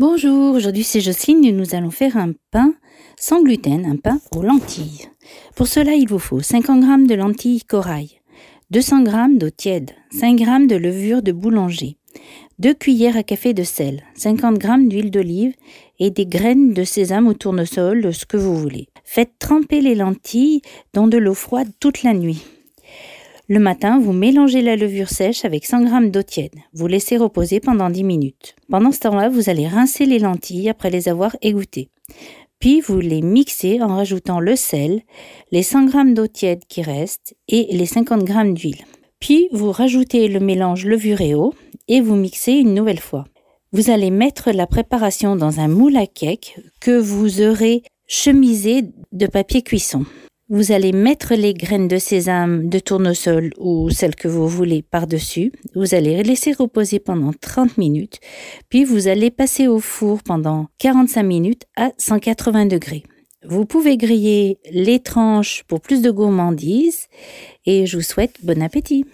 Bonjour, aujourd'hui c'est Jocelyne et nous allons faire un pain sans gluten, un pain aux lentilles. Pour cela, il vous faut 50 g de lentilles corail, 200 g d'eau tiède, 5 g de levure de boulanger, 2 cuillères à café de sel, 50 g d'huile d'olive et des graines de sésame ou tournesol, ce que vous voulez. Faites tremper les lentilles dans de l'eau froide toute la nuit. Le matin, vous mélangez la levure sèche avec 100 g d'eau tiède. Vous laissez reposer pendant 10 minutes. Pendant ce temps-là, vous allez rincer les lentilles après les avoir égouttées. Puis vous les mixez en rajoutant le sel, les 100 g d'eau tiède qui restent et les 50 g d'huile. Puis vous rajoutez le mélange levure et eau et vous mixez une nouvelle fois. Vous allez mettre la préparation dans un moule à cake que vous aurez chemisé de papier cuisson. Vous allez mettre les graines de sésame, de tournesol ou celles que vous voulez par-dessus. Vous allez laisser reposer pendant 30 minutes, puis vous allez passer au four pendant 45 minutes à 180 degrés. Vous pouvez griller les tranches pour plus de gourmandise et je vous souhaite bon appétit.